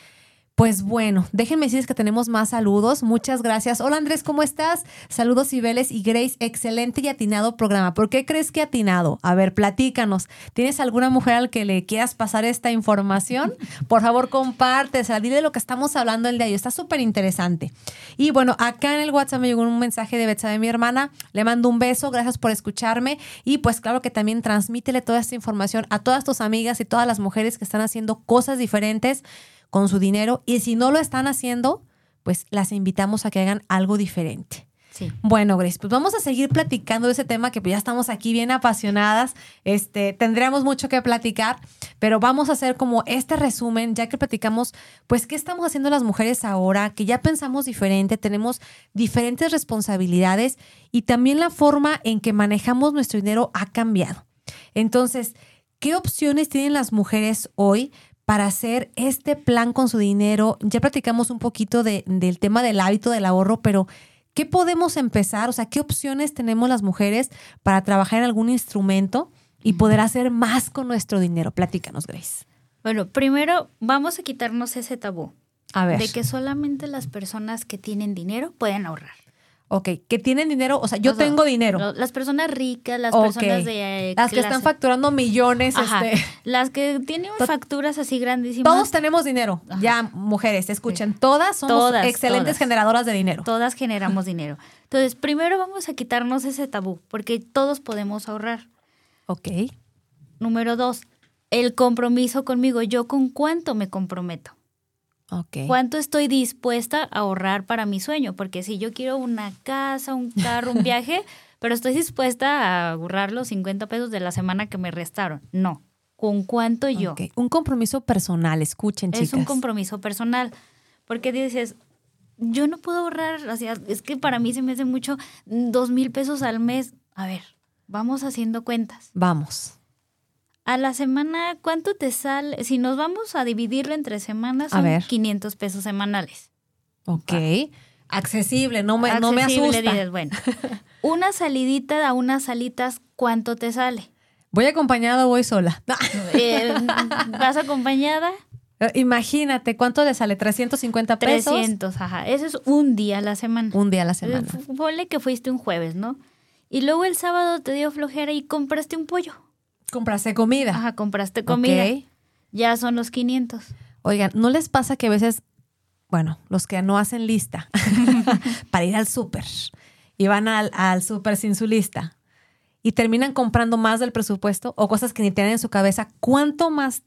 Pues bueno, déjenme decirles que tenemos más saludos. Muchas gracias. Hola Andrés, ¿cómo estás? Saludos Cibeles y Grace. Excelente y atinado programa. ¿Por qué crees que atinado? A ver, platícanos. ¿Tienes alguna mujer al que le quieras pasar esta información? Por favor, compártesela. Dile lo que estamos hablando el día de hoy. Está súper interesante. Y bueno, acá en el WhatsApp me llegó un mensaje de Betsa de mi hermana. Le mando un beso. Gracias por escucharme. Y pues claro que también transmítele toda esta información a todas tus amigas y todas las mujeres que están haciendo cosas diferentes con su dinero y si no lo están haciendo, pues las invitamos a que hagan algo diferente. Sí. Bueno, Grace, pues vamos a seguir platicando de ese tema que pues ya estamos aquí bien apasionadas. Este, tendremos mucho que platicar, pero vamos a hacer como este resumen, ya que platicamos, pues, qué estamos haciendo las mujeres ahora, que ya pensamos diferente, tenemos diferentes responsabilidades y también la forma en que manejamos nuestro dinero ha cambiado. Entonces, ¿qué opciones tienen las mujeres hoy para hacer este plan con su dinero. Ya platicamos un poquito de, del tema del hábito del ahorro, pero ¿qué podemos empezar? O sea, ¿qué opciones tenemos las mujeres para trabajar en algún instrumento y poder hacer más con nuestro dinero? Platícanos, Grace. Bueno, primero vamos a quitarnos ese tabú. A ver. De que solamente las personas que tienen dinero pueden ahorrar. Ok, que tienen dinero, o sea, yo O sea, tengo dinero. Las personas ricas, las personas de... eh, Las que están facturando millones, Ajá. este. Las que tienen facturas así grandísimas. Todos tenemos dinero. Ajá. Ya, mujeres, escuchen, todas somos Todas, excelentes todas. generadoras de dinero. Todas generamos dinero. Entonces, primero vamos a quitarnos ese tabú, porque todos podemos ahorrar. Ok. Número dos, el compromiso conmigo. Yo con cuánto me comprometo. ¿Cuánto estoy dispuesta a ahorrar para mi sueño? Porque si yo quiero una casa, un carro, un viaje, pero estoy dispuesta a ahorrar los 50 pesos de la semana que me restaron. No. ¿Con cuánto yo? Ok. Un compromiso personal, escuchen, chicas. Es un compromiso personal. Porque dices, yo no puedo ahorrar, o sea, es que para mí se me hace mucho dos mil pesos al mes. A ver, vamos haciendo cuentas. Vamos. A la semana, ¿cuánto te sale? Si nos vamos a dividirlo entre semanas, A son ver. 500 pesos semanales. Ok. Accesible, no me, no me Accesible, asusta. dices, bueno, una salidita a unas salitas, ¿cuánto te sale? ¿Voy acompañada o voy sola? Eh, ¿Vas acompañada? Eh, Imagínate, ¿cuánto le sale? 350 pesos. 300, ajá. Eso es un día a la semana. Un día a la Eh, semana. fu- Ponle que fuiste un jueves, ¿no? Y luego el sábado te dio flojera y compraste un pollo. Comprarse comida. Ajá, compraste comida. Ok. Ya son los 500. Oigan, ¿no les pasa que a veces, bueno, los que no hacen lista para ir al súper y van al, al súper sin su lista y terminan comprando más del presupuesto o cosas que ni tienen en su cabeza? ¿Cuánto más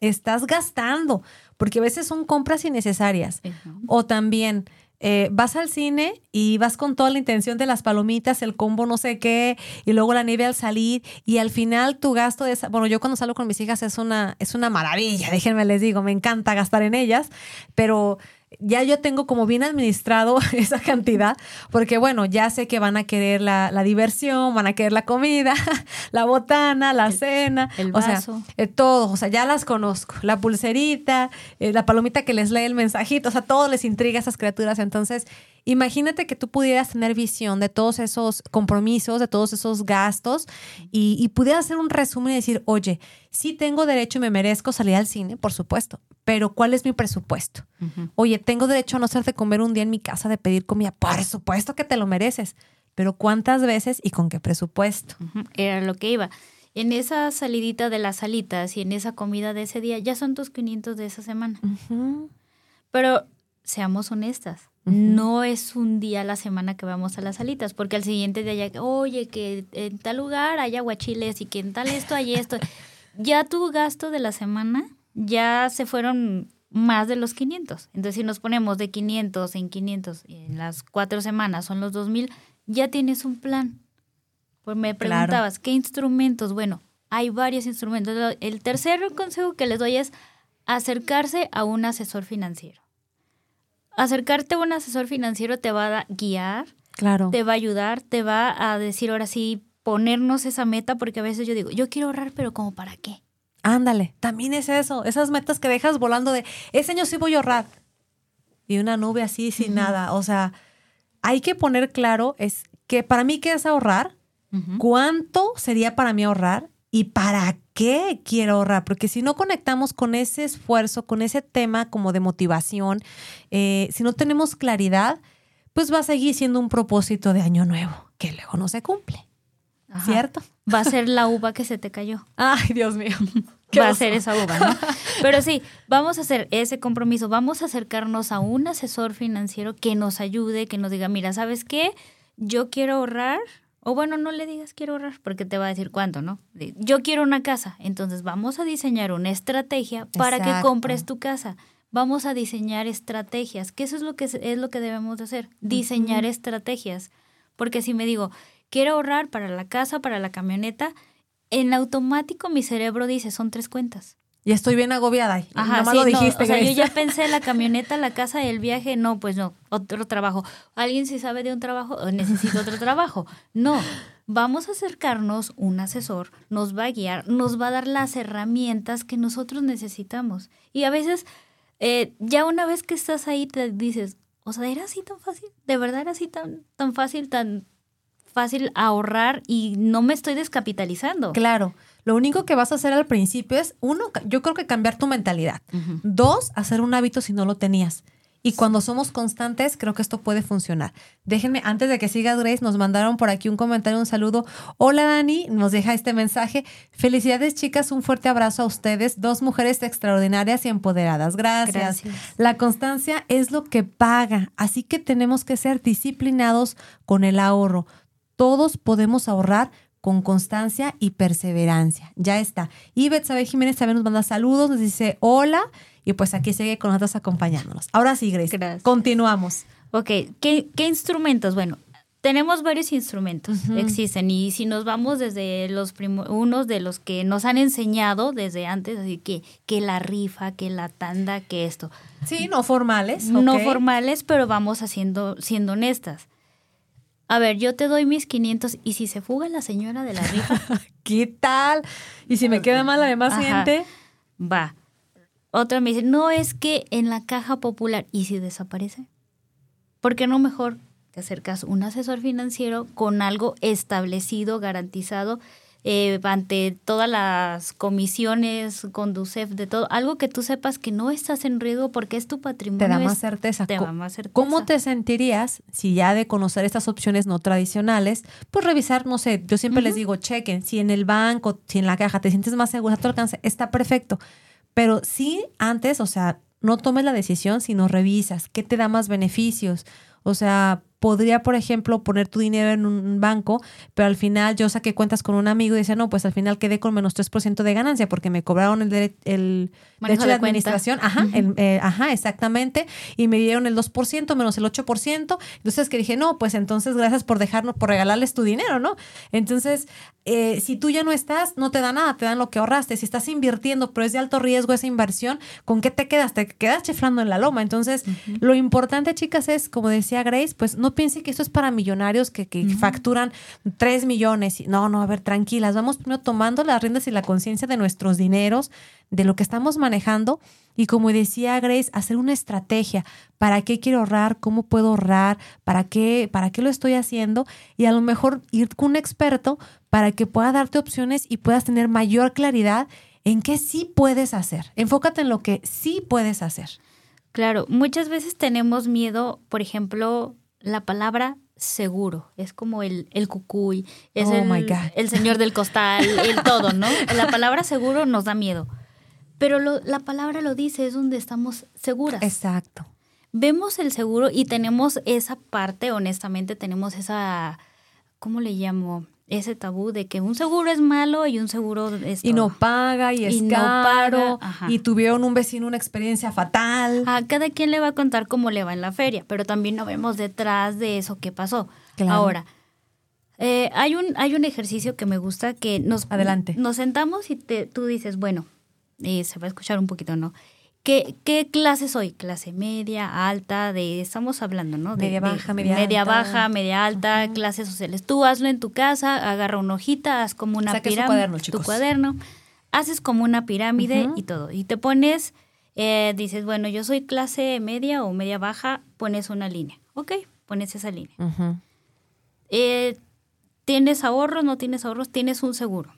estás gastando? Porque a veces son compras innecesarias. O también eh, vas al cine y vas con toda la intención de las palomitas, el combo no sé qué, y luego la nieve al salir, y al final tu gasto de esa, bueno, yo cuando salgo con mis hijas es una, es una maravilla, déjenme les digo, me encanta gastar en ellas, pero ya yo tengo como bien administrado esa cantidad, porque bueno, ya sé que van a querer la, la diversión, van a querer la comida, la botana, la cena, el o sea, vaso. eh, todo, o sea, ya las conozco. La pulserita, eh, la palomita que les lee el mensajito, o sea, todo les intriga a esas criaturas. Entonces, imagínate que tú pudieras tener visión de todos esos compromisos, de todos esos gastos y, y pudieras hacer un resumen y decir, oye, sí tengo derecho y me merezco salir al cine, por supuesto, pero ¿cuál es mi presupuesto? Oye, tengo derecho a no hacerte comer un día en mi casa, de pedir comida, por supuesto que te lo mereces, pero ¿cuántas veces y con qué presupuesto? Era lo que iba. En esa salidita de las salitas y en esa comida de ese día, ya son tus 500 de esa semana. Pero seamos honestas. No es un día a la semana que vamos a las salitas, porque al siguiente día ya, oye, que en tal lugar hay aguachiles y que en tal esto hay esto. Ya tu gasto de la semana ya se fueron más de los 500. Entonces, si nos ponemos de 500 en 500 en las cuatro semanas son los 2000, ya tienes un plan. Pues me Claro. preguntabas, ¿qué instrumentos? Bueno, hay varios instrumentos. El tercer consejo que les doy es acercarse a un asesor financiero. Acercarte a un asesor financiero te va a guiar, Claro. te va a ayudar, te va a decir ahora sí, ponernos esa meta, porque a veces yo digo, yo quiero ahorrar, pero ¿como para qué? Ándale, también es eso, esas metas que dejas volando de, ese año sí voy a ahorrar. Y una nube así sin nada. O sea, hay que poner claro es que para mí qué es ahorrar, cuánto sería para mí ahorrar y para qué quiero ahorrar, porque si no conectamos con ese esfuerzo, con ese tema como de motivación, eh, si no tenemos claridad, pues va a seguir siendo un propósito de año nuevo, que luego no se cumple. ¿Cierto? Va a ser la uva que se te cayó. Ay, Dios mío. Va a ser esa uva, ¿no? Pero sí, vamos a hacer ese compromiso. Vamos a acercarnos a un asesor financiero que nos ayude, que nos diga, mira, ¿sabes qué? Yo quiero ahorrar. O bueno, no le digas quiero ahorrar porque te va a decir cuánto, ¿no? Yo quiero una casa. Entonces vamos a diseñar una estrategia para que compres tu casa vamos a diseñar estrategias, que eso es lo que es, lo que debemos de hacer, diseñar estrategias. Porque si me digo, quiero ahorrar para la casa, para la camioneta, en automático mi cerebro dice, son tres cuentas. Y estoy bien agobiada. Ajá, sí, lo dijiste. o sea, yo ya pensé la camioneta, la casa, el viaje. No, pues no, otro trabajo. ¿Alguien si sabe de un trabajo? Necesito otro trabajo. No, vamos a acercarnos, un asesor nos va a guiar, nos va a dar las herramientas que nosotros necesitamos. Y a veces, eh, ya una vez que estás ahí, te dices, o sea, ¿era así tan fácil? ¿De verdad era así tan, tan fácil, tan fácil ahorrar y no me estoy descapitalizando. Claro. Lo único que vas a hacer al principio es, uno, yo creo que cambiar tu mentalidad. Dos, hacer un hábito si no lo tenías. Y cuando somos constantes, creo que esto puede funcionar. Déjenme, antes de que sigas, Grace, nos mandaron por aquí un comentario, un saludo. Hola, Dani, nos deja este mensaje. Felicidades, chicas, un fuerte abrazo a ustedes, dos mujeres extraordinarias y empoderadas. Gracias. Gracias. La constancia es lo que paga, así que tenemos que ser disciplinados con el ahorro todos podemos ahorrar con constancia y perseverancia. Ya está. Y Betsabe Jiménez también nos manda saludos, nos dice hola y pues aquí sigue con nosotros acompañándonos. Ahora sí, Grace, Gracias. continuamos. Ok, ¿Qué, instrumentos? Bueno, tenemos varios instrumentos, existen, y si nos vamos desde los unos de los que nos han enseñado desde antes, así que, que la rifa, que la tanda, que esto. Sí, no formales. No formales, pero vamos haciendo, siendo honestas a ver, yo te doy mis 500 y si se fuga la señora de la rifa. ¿Qué tal? ¿Y si me queda mal además gente? Va. Otra me dice, no es que en la caja popular, ¿y si desaparece? ¿Por qué no mejor te acercas un asesor financiero con algo establecido, garantizado eh, ante todas las comisiones, Conducef, de todo, algo que tú sepas que no estás en riesgo porque es tu patrimonio. Te da más certeza. Te da más certeza. ¿Cómo te sentirías si ya de conocer estas opciones no tradicionales, pues revisar, no sé, yo siempre les digo, chequen, si en el banco, si en la caja te sientes más seguro, a tu alcance, está perfecto. Pero sí, antes, o sea, no tomes la decisión, sino revisas qué te da más beneficios. O sea, podría, por ejemplo, poner tu dinero en un banco, pero al final yo saqué cuentas con un amigo y decía, no, pues al final quedé con menos 3% de ganancia porque me cobraron el, el derecho de, administración. Ajá, eh, ajá, exactamente. Y me dieron el 2% menos el 8%. Entonces que dije, no, pues entonces gracias por dejarnos, por regalarles tu dinero, ¿no? Entonces, eh, si tú ya no estás, no te da nada, te dan lo que ahorraste. Si estás invirtiendo, pero es de alto riesgo esa inversión, ¿con qué te quedas? Te quedas chiflando en la loma. Entonces, lo importante, chicas, es, como decía Grace, pues no piense que esto es para millonarios que, facturan 3 millones. No, no, a ver, tranquilas. Vamos primero tomando las riendas y la conciencia de nuestros dineros, de lo que estamos manejando. Y como decía Grace, hacer una estrategia. ¿Para qué quiero ahorrar? ¿Cómo puedo ahorrar? ¿Para qué, para qué lo estoy haciendo? Y a lo mejor ir con un experto para que pueda darte opciones y puedas tener mayor claridad en qué sí puedes hacer. Enfócate en lo que sí puedes hacer. Claro, muchas veces tenemos miedo, por ejemplo, la palabra seguro. Es como el, el cucuy, es oh el, el, señor del costal, el todo, ¿no? La palabra seguro nos da miedo. Pero la palabra lo dice, es donde estamos seguras. Exacto. Vemos el seguro y tenemos esa parte, honestamente, tenemos esa, ¿cómo le llamo? Ese tabú de que un seguro es malo y un seguro es y no paga y es caro y tuvieron un vecino una experiencia fatal. A cada quien le va a contar cómo le va en la feria, pero también no vemos detrás de eso que pasó. Ahora, eh, hay un hay un ejercicio que me gusta que nos adelante. nos sentamos y te, tú dices bueno eh, se va a escuchar un poquito no ¿Qué, ¿Qué clase soy? Clase media, alta, de, estamos hablando, ¿no? De, media baja, media, media baja, media alta, clases sociales. Tú hazlo en tu casa, agarra una hojita, haz como una pirámide. cuaderno, Tu cuaderno, haces como una pirámide y todo. Y te pones, eh, dices, bueno, yo soy clase media o media baja, pones una línea. Ok, pones esa línea. Eh, ¿Tienes ahorros? ¿No tienes ahorros? Tienes un seguro.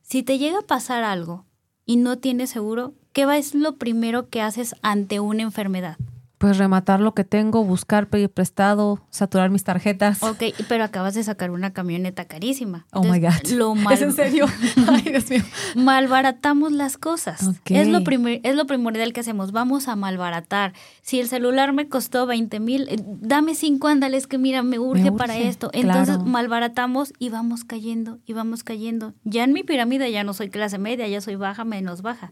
Si te llega a pasar algo y no tienes seguro, ¿qué va es lo primero que haces ante una enfermedad? Pues rematar lo que tengo, buscar, pedir prestado, saturar mis tarjetas. Ok, pero acabas de sacar una camioneta carísima. Oh my God. Lo mal... ¿Es en serio? Ay, Dios mío. Malbaratamos las cosas. Es, lo primer- es lo primordial que hacemos. Vamos a malbaratar. Si el celular me costó 20 mil, eh, dame cinco ándales que mira, me urge, para urge, esto. Entonces claro. malbaratamos y vamos cayendo y vamos cayendo. Ya en mi pirámide ya no soy clase media, ya soy baja, menos baja.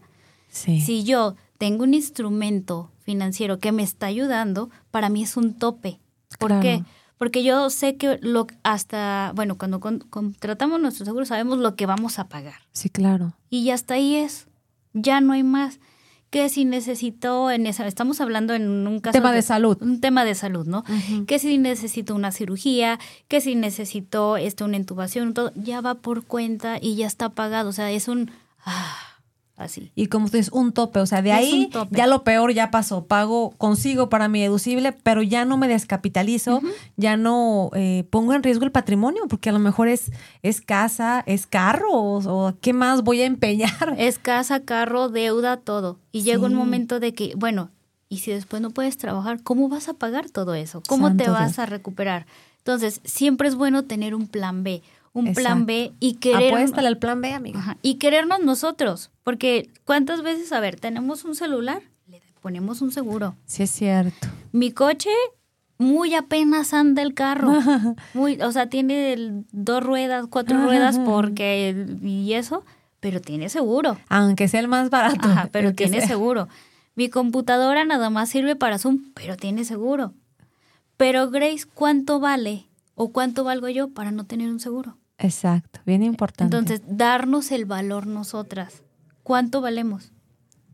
Sí. Si yo tengo un instrumento financiero que me está ayudando, para mí es un tope. ¿Por Claro. qué? Porque yo sé que lo hasta, bueno, cuando con- contratamos nuestro seguro sabemos lo que vamos a pagar. Sí, claro. Y hasta ahí es. Ya no hay más. Que si necesito en esa, estamos hablando en un caso Tema de salud. un tema de salud, ¿no? Que si necesito una cirugía, que si necesito este, una intubación, todo, ya va por cuenta y ya está pagado. O sea, es un ah, así. Y como tú dices, un tope, o sea, de Es ahí ya lo peor ya pasó, pago, consigo para mi deducible, pero ya no me descapitalizo, ya no eh, pongo en riesgo el patrimonio, porque a lo mejor es, es casa, es carro, o, o qué más voy a empeñar. Es casa, carro, deuda, todo. Y llega un momento de que, bueno, y si después no puedes trabajar, ¿cómo vas a pagar todo eso? ¿Cómo te vas Dios. a recuperar? Entonces, siempre es bueno tener un plan B, un Exacto. plan B y querer Apuéstale al plan B, amiga. Ajá, y querernos nosotros, porque ¿cuántas veces, a ver, tenemos un celular, le ponemos un seguro. Sí, es cierto. Mi coche muy apenas anda el carro. Muy, o sea, tiene el- dos ruedas, cuatro ruedas porque y eso, pero tiene seguro. Aunque sea el más barato. Ajá, pero tiene sea. seguro. Mi computadora nada más sirve para Zoom, pero tiene seguro. Pero Grace, ¿cuánto vale o cuánto valgo yo para no tener un seguro? Exacto, bien importante. Entonces, darnos el valor nosotras. ¿Cuánto valemos?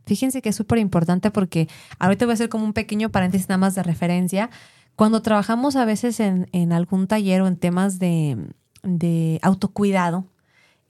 Fíjense que es súper importante porque ahorita voy a hacer como un pequeño paréntesis nada más de referencia. Cuando trabajamos a veces en, en algún taller o en temas de, de autocuidado,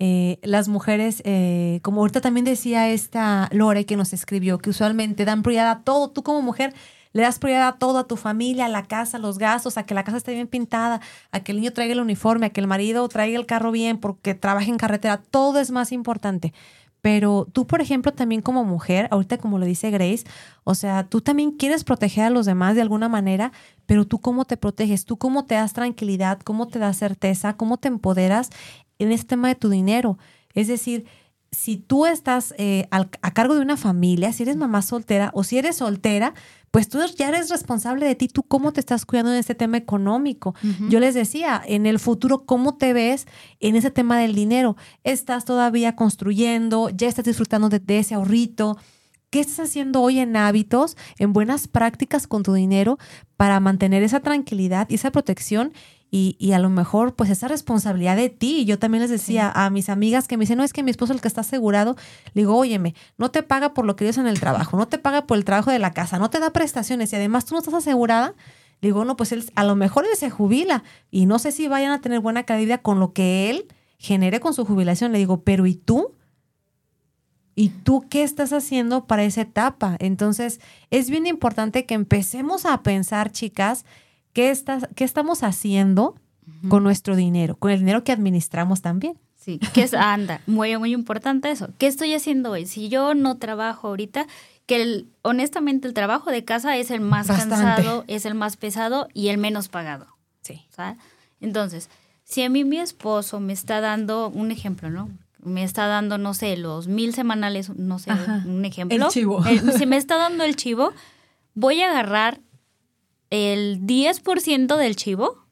eh, las mujeres, eh, como ahorita también decía esta Lore que nos escribió, que usualmente dan prioridad a todo. Tú como mujer le das prioridad a todo, a tu familia, a la casa, a los gastos, a que la casa esté bien pintada, a que el niño traiga el uniforme, a que el marido traiga el carro bien porque trabaja en carretera. Todo es más importante. Pero tú, por ejemplo, también como mujer, ahorita como lo dice Grace, o sea, tú también quieres proteger a los demás de alguna manera, pero tú cómo te proteges, tú cómo te das tranquilidad, cómo te das certeza, cómo te empoderas en este tema de tu dinero. Es decir, si tú estás eh, al- a cargo de una familia, si eres mamá soltera o si eres soltera, pues tú ya eres responsable de ti, tú cómo te estás cuidando en este tema económico. Yo les decía, en el futuro, ¿cómo te ves en ese tema del dinero? ¿Estás todavía construyendo? ¿Ya estás disfrutando de, de ese ahorrito? ¿Qué estás haciendo hoy en hábitos, en buenas prácticas con tu dinero para mantener esa tranquilidad y esa protección y, y a lo mejor pues esa responsabilidad de ti? Yo también les decía a mis amigas que me dicen, no, es que mi esposo es el que está asegurado. Le digo, óyeme, no te paga por lo que dices en el trabajo, no te paga por el trabajo de la casa, no te da prestaciones y además tú no estás asegurada. Le digo, no, pues él, a lo mejor él se jubila y no sé si vayan a tener buena calidad con lo que él genere con su jubilación. Le digo, pero ¿y tú? ¿Y tú qué estás haciendo para esa etapa? Entonces, es bien importante que empecemos a pensar, chicas, qué, estás, qué estamos haciendo con nuestro dinero, con el dinero que administramos también. Sí, que es, anda, muy, muy importante eso. ¿Qué estoy haciendo hoy? Si yo no trabajo ahorita, que el, honestamente el trabajo de casa es el más Bastante. cansado, es el más pesado y el menos pagado. Sí. ¿sabes? Entonces, si a mí mi esposo me está dando un ejemplo, ¿no? Me está dando, no sé, los mil semanales, no sé, Ajá. un ejemplo. El chivo. El- si me está dando el chivo, voy a agarrar el 10% del chivo,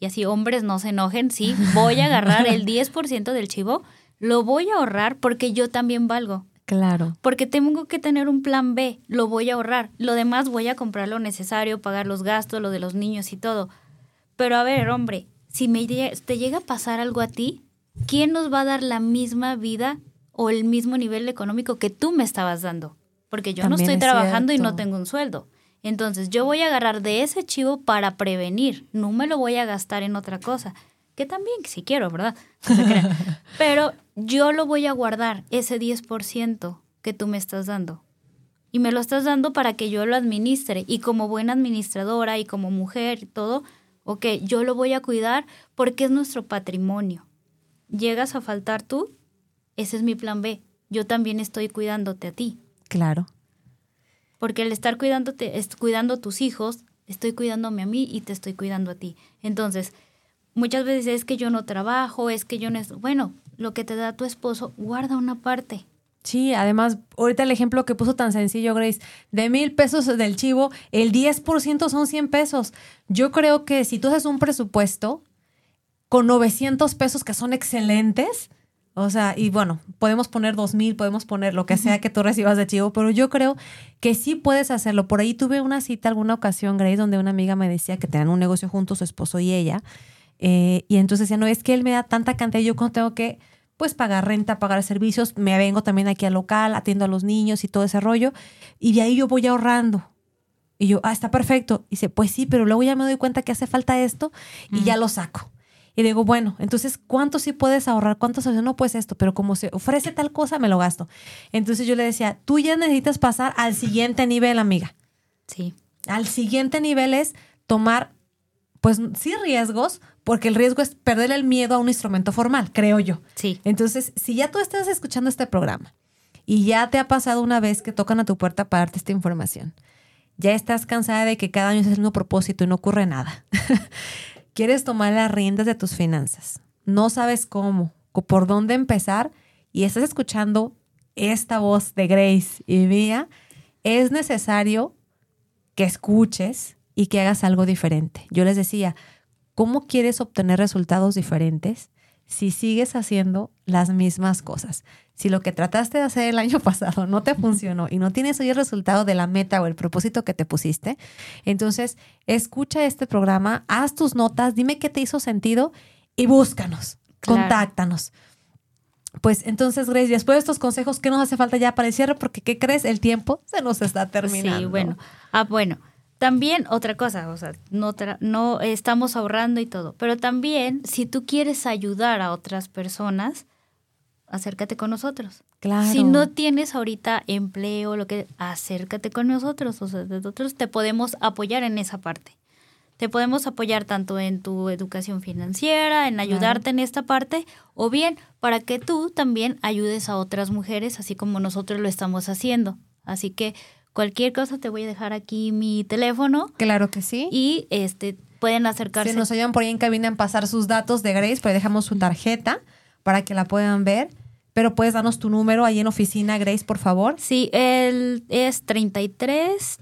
y así hombres no se enojen, sí, voy a agarrar el 10% del chivo, lo voy a ahorrar porque yo también valgo. Claro. Porque tengo que tener un plan B, lo voy a ahorrar. Lo demás voy a comprar lo necesario, pagar los gastos, lo de los niños y todo. Pero a ver, hombre, si me te llega a pasar algo a ti, ¿quién nos va a dar la misma vida o el mismo nivel económico que tú me estabas dando? Porque yo no estoy es trabajando y no tengo un sueldo. Entonces yo voy a agarrar de ese chivo para prevenir, no me lo voy a gastar en otra cosa. Que también, si quiero, ¿verdad? No. Pero yo lo voy a guardar, ese 10% que tú me estás dando. Y me lo estás dando para que yo lo administre. Y como buena administradora y como mujer y todo, ok, yo lo voy a cuidar porque es nuestro patrimonio. Llegas a faltar tú ese es mi plan B. Yo también estoy cuidándote a ti. Claro. Porque el estar cuidándote, es cuidando a tus hijos, estoy cuidándome a mí y te estoy cuidando a ti. Entonces, muchas veces es que yo no trabajo, es que yo no... Bueno, lo que te da tu esposo, guarda una parte. Sí, además, ahorita el ejemplo que puso tan sencillo, Grace, de mil pesos del chivo, el 10% son 100 pesos. Yo creo que si tú haces un presupuesto con 900 pesos que son excelentes, o sea, y bueno, podemos poner 2000, podemos poner lo que sea que tú recibas de chivo, pero yo creo que sí puedes hacerlo. Por ahí tuve una cita alguna ocasión, Grace, donde una amiga me decía que tenían un negocio juntos, su esposo y ella, eh, y entonces decía, no, es que él me da tanta cantidad, yo cuando tengo que pues pagar renta, pagar servicios, me vengo también aquí al local, atiendo a los niños y todo ese rollo, y de ahí yo voy ahorrando. Y yo, ah, está perfecto. Y dice, pues sí, pero luego ya me doy cuenta que hace falta esto y ya lo saco. Y digo, bueno, entonces, ¿cuánto sí puedes ahorrar? ¿Cuánto se No, pues esto, pero como se ofrece tal cosa, me lo gasto. Entonces yo le decía, tú ya necesitas pasar al siguiente nivel, amiga. Sí. Al siguiente nivel es tomar, pues sí riesgos, porque el riesgo es perder el miedo a un instrumento formal, creo yo. Sí. Entonces, si ya tú estás escuchando este programa y ya te ha pasado una vez que tocan a tu puerta para darte esta información, ya estás cansada de que cada año es el mismo propósito y no ocurre nada. Quieres tomar las riendas de tus finanzas. No sabes cómo, por dónde empezar y estás escuchando esta voz de Grace y mía, es necesario que escuches y que hagas algo diferente. Yo les decía, ¿Cómo quieres obtener resultados diferentes si sigues haciendo las mismas cosas? Si lo que trataste de hacer el año pasado no te funcionó y no tienes hoy el resultado de la meta o el propósito que te pusiste, entonces escucha este programa, haz tus notas, dime qué te hizo sentido y búscanos, contáctanos. Pues entonces, Grace, después de estos consejos, ¿qué nos hace falta ya para el cierre? Porque, ¿qué crees? El tiempo se nos está terminando. Sí, bueno. Ah, bueno. También otra cosa, o sea, no, no estamos ahorrando y todo, pero también si tú quieres ayudar a otras personas, acércate con nosotros. Claro. Si no tienes ahorita empleo, lo que, acércate con nosotros, o sea, nosotros te podemos apoyar en esa parte. Te podemos apoyar tanto en tu educación financiera, en ayudarte en esta parte, o bien para que tú también ayudes a otras mujeres, así como nosotros lo estamos haciendo. Así que Cualquier cosa te voy a dejar aquí mi teléfono. Claro que sí. Y este pueden acercarse. Si nos oyen por ahí en cabina en pasar sus datos de Grace, pues dejamos su tarjeta para que la puedan ver. Pero puedes darnos tu número ahí en oficina, Grace, por favor. Sí, él es 33.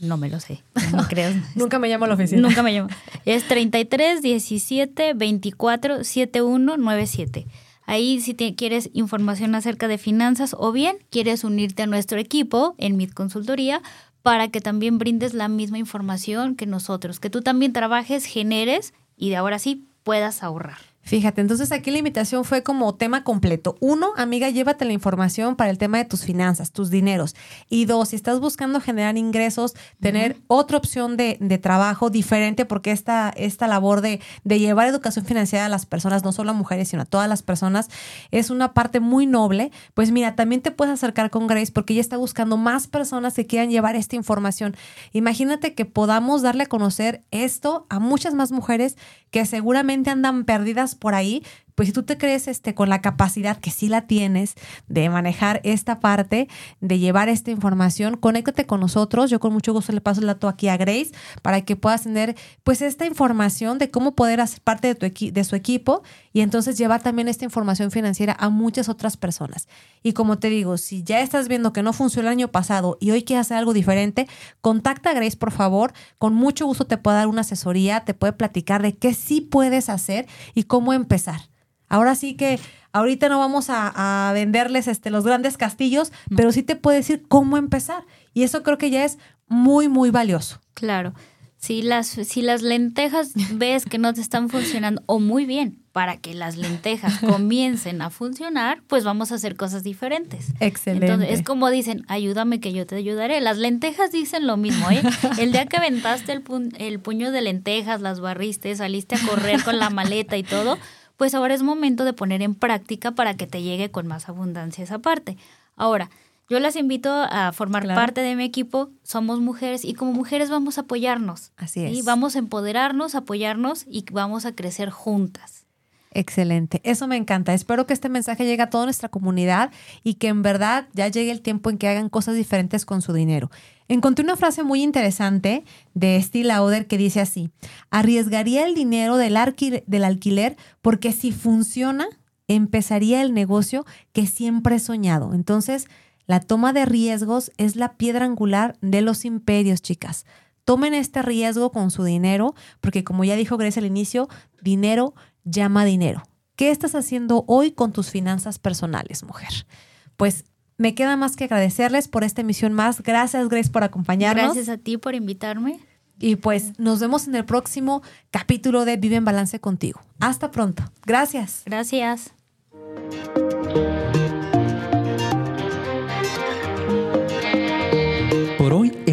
No me lo sé. No creo. Nunca me llamo a la oficina. Nunca me llamo. Es 33 17 24 71 97. Ahí si quieres información acerca de finanzas o bien quieres unirte a nuestro equipo en Mid Consultoría para que también brindes la misma información que nosotros, que tú también trabajes, generes y de ahora sí puedas ahorrar. Fíjate, entonces aquí la invitación fue como tema completo. Uno, amiga, llévate la información para el tema de tus finanzas, tus dineros. Y dos, si estás buscando generar ingresos, tener otra opción de, trabajo diferente, porque esta, esta labor de, de, llevar educación financiera a las personas, no solo a mujeres, sino a todas las personas, es una parte muy noble. Pues mira, también te puedes acercar con Grace porque ella está buscando más personas que quieran llevar esta información. Imagínate que podamos darle a conocer esto a muchas más mujeres que seguramente andan perdidas por ahí, pues si tú te crees este, con la capacidad que sí la tienes de manejar esta parte, de llevar esta información, conéctate con nosotros. Yo con mucho gusto le paso el dato aquí a Grace para que puedas tener pues esta información de cómo poder hacer parte de, tu de su equipo y entonces llevar también esta información financiera a muchas otras personas. Y como te digo, si ya estás viendo que no funcionó el año pasado y hoy quieres hacer algo diferente, contacta a Grace, por favor. Con mucho gusto te puede dar una asesoría, te puede platicar de qué sí puedes hacer y cómo empezar. Ahora sí que ahorita no vamos a, venderles este, los grandes castillos, pero sí te puede decir cómo empezar. Y eso creo que ya es muy, muy valioso. Claro. Si las, si las lentejas ves que no te están funcionando, o muy bien, para que las lentejas comiencen a funcionar, pues vamos a hacer cosas diferentes. Excelente. Entonces, es como dicen, ayúdame que yo te ayudaré. Las lentejas dicen lo mismo, ¿eh? El día que aventaste el, el puño de lentejas, las barriste, saliste a correr con la maleta y todo, pues ahora es momento de poner en práctica para que te llegue con más abundancia esa parte. Ahora, yo las invito a formar parte de mi equipo. Somos mujeres y como mujeres vamos a apoyarnos. Así es. Y vamos a empoderarnos, apoyarnos y vamos a crecer juntas. Excelente, eso me encanta. Espero que este mensaje llegue a toda nuestra comunidad y que en verdad ya llegue el tiempo en que hagan cosas diferentes con su dinero. Encontré una frase muy interesante de Steve Lauder que dice así, arriesgaría el dinero del, del alquiler porque si funciona, empezaría el negocio que siempre he soñado. Entonces, la toma de riesgos es la piedra angular de los imperios, chicas. Tomen este riesgo con su dinero, porque como ya dijo Grace al inicio, dinero llama dinero. ¿Qué estás haciendo hoy con tus finanzas personales, mujer? Pues me queda más que agradecerles por esta emisión más. Gracias, Grace, por acompañarnos. Gracias a ti por invitarme. Y pues nos vemos en el próximo capítulo de Vive en Balance contigo. Hasta pronto. Gracias. Gracias.